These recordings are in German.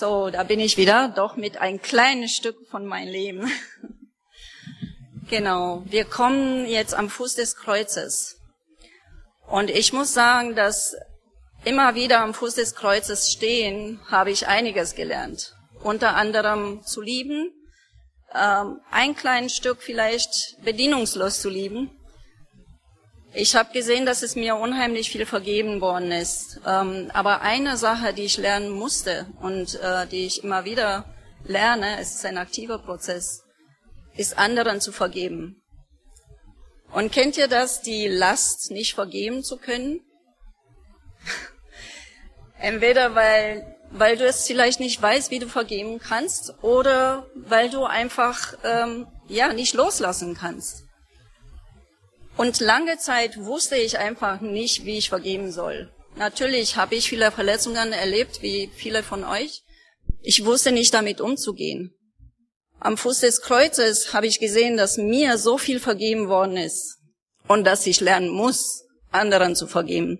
So, da bin ich wieder, doch mit ein kleines Stück von meinem Leben. genau, wir kommen jetzt am Fuß des Kreuzes. Und ich muss sagen, dass immer wieder am Fuß des Kreuzes stehen, habe ich einiges gelernt. Unter anderem zu lieben, ähm, ein kleines Stück vielleicht bedienungslos zu lieben ich habe gesehen, dass es mir unheimlich viel vergeben worden ist. Ähm, aber eine Sache, die ich lernen musste und äh, die ich immer wieder lerne, es ist ein aktiver Prozess, ist anderen zu vergeben. Und kennt ihr das, die Last nicht vergeben zu können? Entweder weil, weil du es vielleicht nicht weißt, wie du vergeben kannst, oder weil du einfach ähm, ja nicht loslassen kannst. Und lange Zeit wusste ich einfach nicht, wie ich vergeben soll. Natürlich habe ich viele Verletzungen erlebt, wie viele von euch. Ich wusste nicht damit umzugehen. Am Fuß des Kreuzes habe ich gesehen, dass mir so viel vergeben worden ist und dass ich lernen muss, anderen zu vergeben.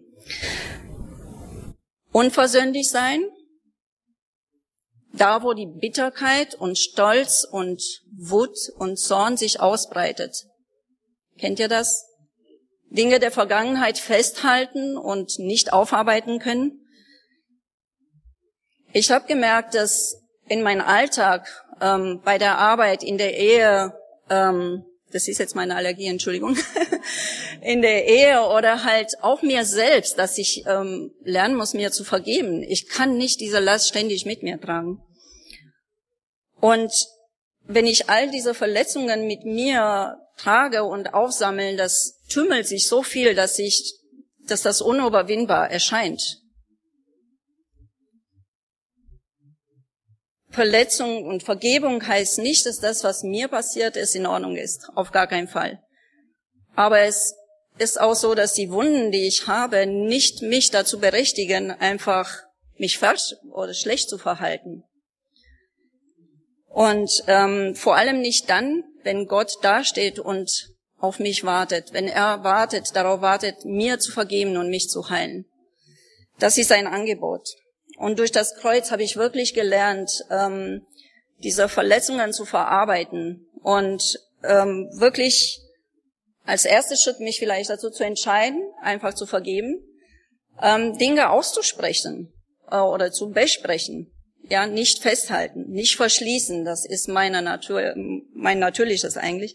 Unversöhnlich sein, da wo die Bitterkeit und Stolz und Wut und Zorn sich ausbreitet. Kennt ihr das? Dinge der Vergangenheit festhalten und nicht aufarbeiten können. Ich habe gemerkt, dass in meinem Alltag, ähm, bei der Arbeit, in der Ehe, ähm, das ist jetzt meine Allergie, Entschuldigung, in der Ehe oder halt auch mir selbst, dass ich ähm, lernen muss, mir zu vergeben. Ich kann nicht diese Last ständig mit mir tragen. Und wenn ich all diese Verletzungen mit mir trage und aufsammeln, das tümmelt sich so viel, dass ich, dass das unüberwindbar erscheint. Verletzung und Vergebung heißt nicht, dass das, was mir passiert ist, in Ordnung ist. Auf gar keinen Fall. Aber es ist auch so, dass die Wunden, die ich habe, nicht mich dazu berechtigen, einfach mich falsch oder schlecht zu verhalten. Und ähm, vor allem nicht dann, wenn Gott dasteht und auf mich wartet, wenn er wartet, darauf wartet, mir zu vergeben und mich zu heilen. Das ist ein Angebot. Und durch das Kreuz habe ich wirklich gelernt, ähm, diese Verletzungen zu verarbeiten und ähm, wirklich als erster Schritt mich vielleicht dazu zu entscheiden, einfach zu vergeben, ähm, Dinge auszusprechen äh, oder zu besprechen. Ja, nicht festhalten, nicht verschließen, das ist meine Natur, mein natürliches eigentlich,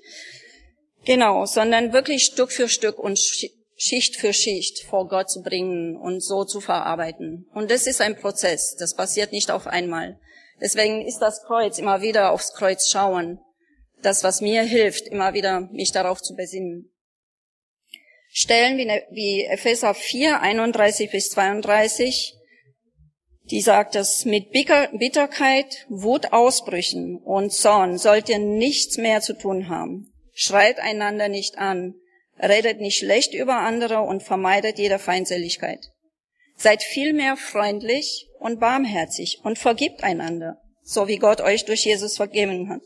Genau, sondern wirklich Stück für Stück und Schicht für Schicht vor Gott zu bringen und so zu verarbeiten. Und das ist ein Prozess, das passiert nicht auf einmal. Deswegen ist das Kreuz immer wieder aufs Kreuz schauen, das, was mir hilft, immer wieder mich darauf zu besinnen. Stellen wie Epheser 4, 31 bis 32, die sagt, dass mit Bitterkeit, Wutausbrüchen und Zorn sollt ihr nichts mehr zu tun haben Schreit einander nicht an, redet nicht schlecht über andere und vermeidet jede Feindseligkeit. Seid vielmehr freundlich und barmherzig und vergibt einander, so wie Gott euch durch Jesus vergeben hat.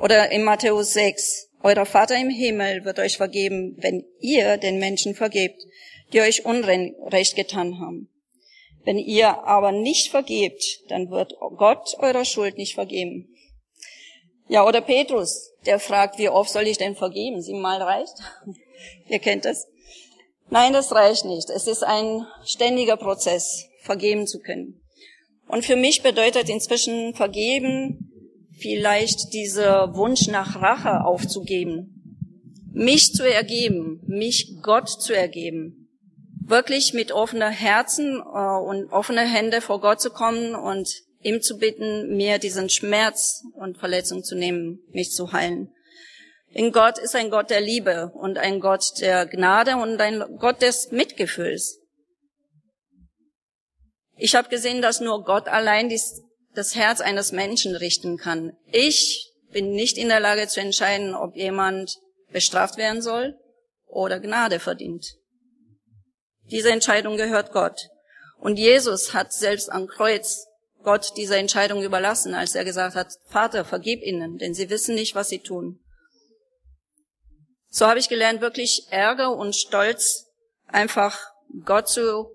Oder in Matthäus 6, euer Vater im Himmel wird euch vergeben, wenn ihr den Menschen vergebt, die euch Unrecht getan haben. Wenn ihr aber nicht vergebt, dann wird Gott eurer Schuld nicht vergeben. Ja, oder Petrus, der fragt, wie oft soll ich denn vergeben? Siebenmal reicht? Ihr kennt das. Nein, das reicht nicht. Es ist ein ständiger Prozess, vergeben zu können. Und für mich bedeutet inzwischen vergeben vielleicht dieser Wunsch nach Rache aufzugeben, mich zu ergeben, mich Gott zu ergeben, wirklich mit offener Herzen äh, und offener Hände vor Gott zu kommen und ihm zu bitten, mir diesen Schmerz und Verletzung zu nehmen, mich zu heilen. In Gott ist ein Gott der Liebe und ein Gott der Gnade und ein Gott des Mitgefühls. Ich habe gesehen, dass nur Gott allein dies, das Herz eines Menschen richten kann. Ich bin nicht in der Lage zu entscheiden, ob jemand bestraft werden soll oder Gnade verdient. Diese Entscheidung gehört Gott. Und Jesus hat selbst am Kreuz Gott diese Entscheidung überlassen, als er gesagt hat, Vater, vergib ihnen, denn sie wissen nicht, was sie tun. So habe ich gelernt, wirklich Ärger und Stolz einfach Gott zu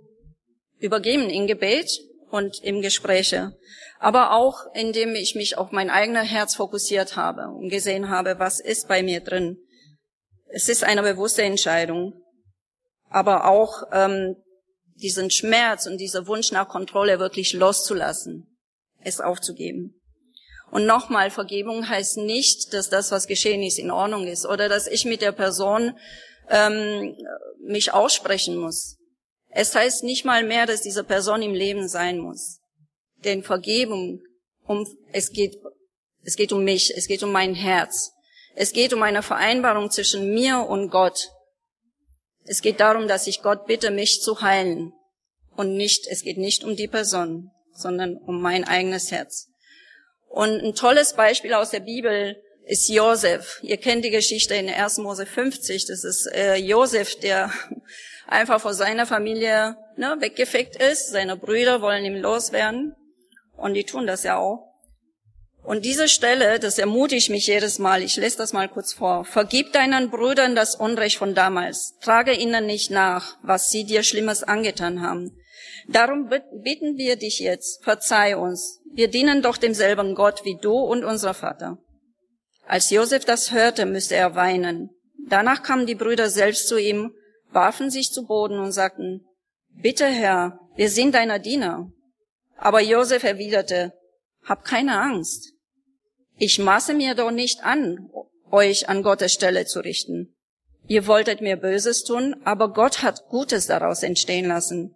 übergeben in Gebet und im Gespräche, aber auch indem ich mich auf mein eigenes Herz fokussiert habe und gesehen habe, was ist bei mir drin. Es ist eine bewusste Entscheidung, aber auch ähm, diesen Schmerz und dieser Wunsch nach Kontrolle wirklich loszulassen, es aufzugeben. Und nochmal, Vergebung heißt nicht, dass das, was geschehen ist, in Ordnung ist oder dass ich mit der Person ähm, mich aussprechen muss. Es heißt nicht mal mehr, dass diese Person im Leben sein muss. Denn Vergebung, um, es geht, es geht um mich, es geht um mein Herz. Es geht um eine Vereinbarung zwischen mir und Gott. Es geht darum, dass ich Gott bitte, mich zu heilen. Und nicht, es geht nicht um die Person, sondern um mein eigenes Herz. Und ein tolles Beispiel aus der Bibel ist Josef. Ihr kennt die Geschichte in 1. Mose 50. Das ist äh, Josef, der einfach vor seiner Familie ne, weggefegt ist. Seine Brüder wollen ihm loswerden. Und die tun das ja auch. Und diese Stelle, das ermutigt mich jedes Mal. Ich lese das mal kurz vor. Vergib deinen Brüdern das Unrecht von damals. Trage ihnen nicht nach, was sie dir Schlimmes angetan haben. Darum bitten wir dich jetzt, verzeih uns. Wir dienen doch demselben Gott wie du und unser Vater. Als Josef das hörte, müsste er weinen. Danach kamen die Brüder selbst zu ihm, warfen sich zu Boden und sagten, Bitte Herr, wir sind deiner Diener. Aber Josef erwiderte, Hab keine Angst. Ich maße mir doch nicht an, euch an Gottes Stelle zu richten. Ihr wolltet mir Böses tun, aber Gott hat Gutes daraus entstehen lassen.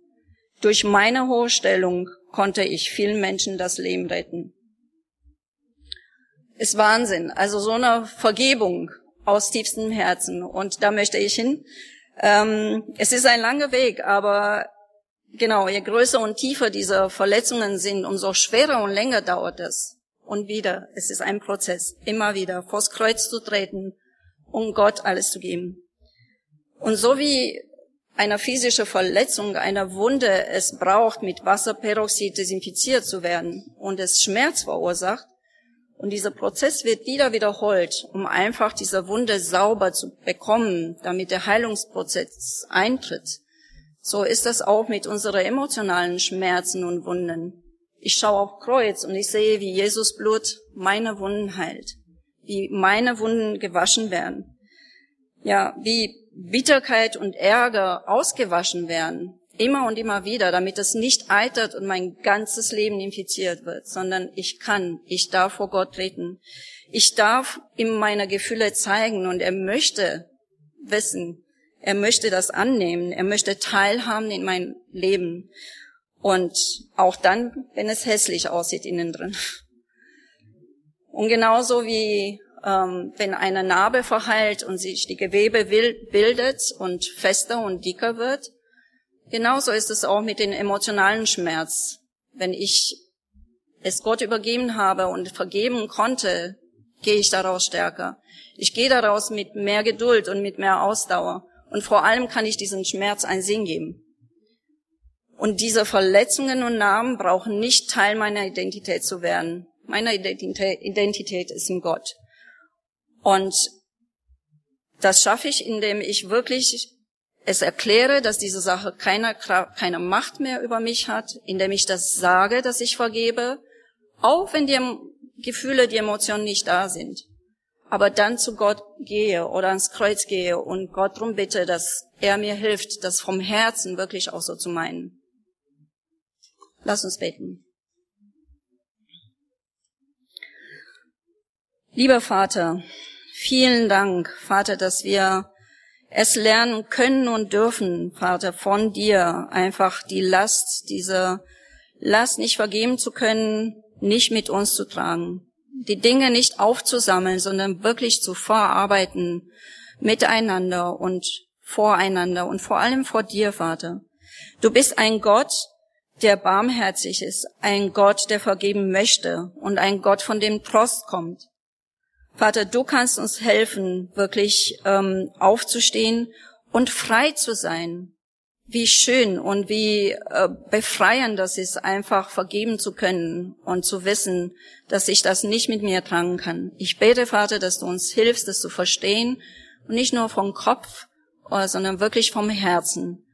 Durch meine hohe Stellung konnte ich vielen Menschen das Leben retten. Ist Wahnsinn. Also so eine Vergebung aus tiefstem Herzen. Und da möchte ich hin. Ähm, es ist ein langer Weg, aber genau, je größer und tiefer diese Verletzungen sind, umso schwerer und länger dauert es und wieder. Es ist ein Prozess, immer wieder vors Kreuz zu treten, um Gott alles zu geben. Und so wie eine physische Verletzung, eine Wunde es braucht, mit Wasserperoxid desinfiziert zu werden und es Schmerz verursacht, und dieser Prozess wird wieder wiederholt, um einfach diese Wunde sauber zu bekommen, damit der Heilungsprozess eintritt. So ist das auch mit unseren emotionalen Schmerzen und Wunden. Ich schaue auf Kreuz und ich sehe, wie Jesus Blut meine Wunden heilt, wie meine Wunden gewaschen werden. Ja, wie Bitterkeit und Ärger ausgewaschen werden, immer und immer wieder, damit es nicht eitert und mein ganzes Leben infiziert wird, sondern ich kann, ich darf vor Gott treten. Ich darf ihm meine Gefühle zeigen und er möchte wissen, er möchte das annehmen, er möchte teilhaben in mein Leben. Und auch dann, wenn es hässlich aussieht innen drin. Und genauso wie ähm, wenn eine Narbe verheilt und sich die Gewebe bildet und fester und dicker wird, genauso ist es auch mit dem emotionalen Schmerz. Wenn ich es Gott übergeben habe und vergeben konnte, gehe ich daraus stärker. Ich gehe daraus mit mehr Geduld und mit mehr Ausdauer. Und vor allem kann ich diesem Schmerz einen Sinn geben. Und diese Verletzungen und Namen brauchen nicht Teil meiner Identität zu werden. Meine Identität ist in Gott. Und das schaffe ich, indem ich wirklich es erkläre, dass diese Sache keine, keine Macht mehr über mich hat, indem ich das sage, dass ich vergebe, auch wenn die Gefühle, die Emotionen nicht da sind. Aber dann zu Gott gehe oder ans Kreuz gehe und Gott darum bitte, dass er mir hilft, das vom Herzen wirklich auch so zu meinen. Lass uns beten. Lieber Vater, vielen Dank, Vater, dass wir es lernen können und dürfen, Vater, von dir einfach die Last, diese Last nicht vergeben zu können, nicht mit uns zu tragen. Die Dinge nicht aufzusammeln, sondern wirklich zu verarbeiten, miteinander und voreinander und vor allem vor dir, Vater. Du bist ein Gott, der barmherzig ist, ein Gott, der vergeben möchte und ein Gott, von dem Trost kommt. Vater, du kannst uns helfen, wirklich ähm, aufzustehen und frei zu sein. Wie schön und wie äh, befreiend das ist, einfach vergeben zu können und zu wissen, dass ich das nicht mit mir tragen kann. Ich bete, Vater, dass du uns hilfst, das zu verstehen und nicht nur vom Kopf, äh, sondern wirklich vom Herzen.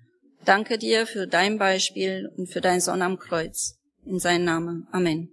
Danke dir für dein Beispiel und für dein Sonn am Kreuz. In seinem Namen. Amen.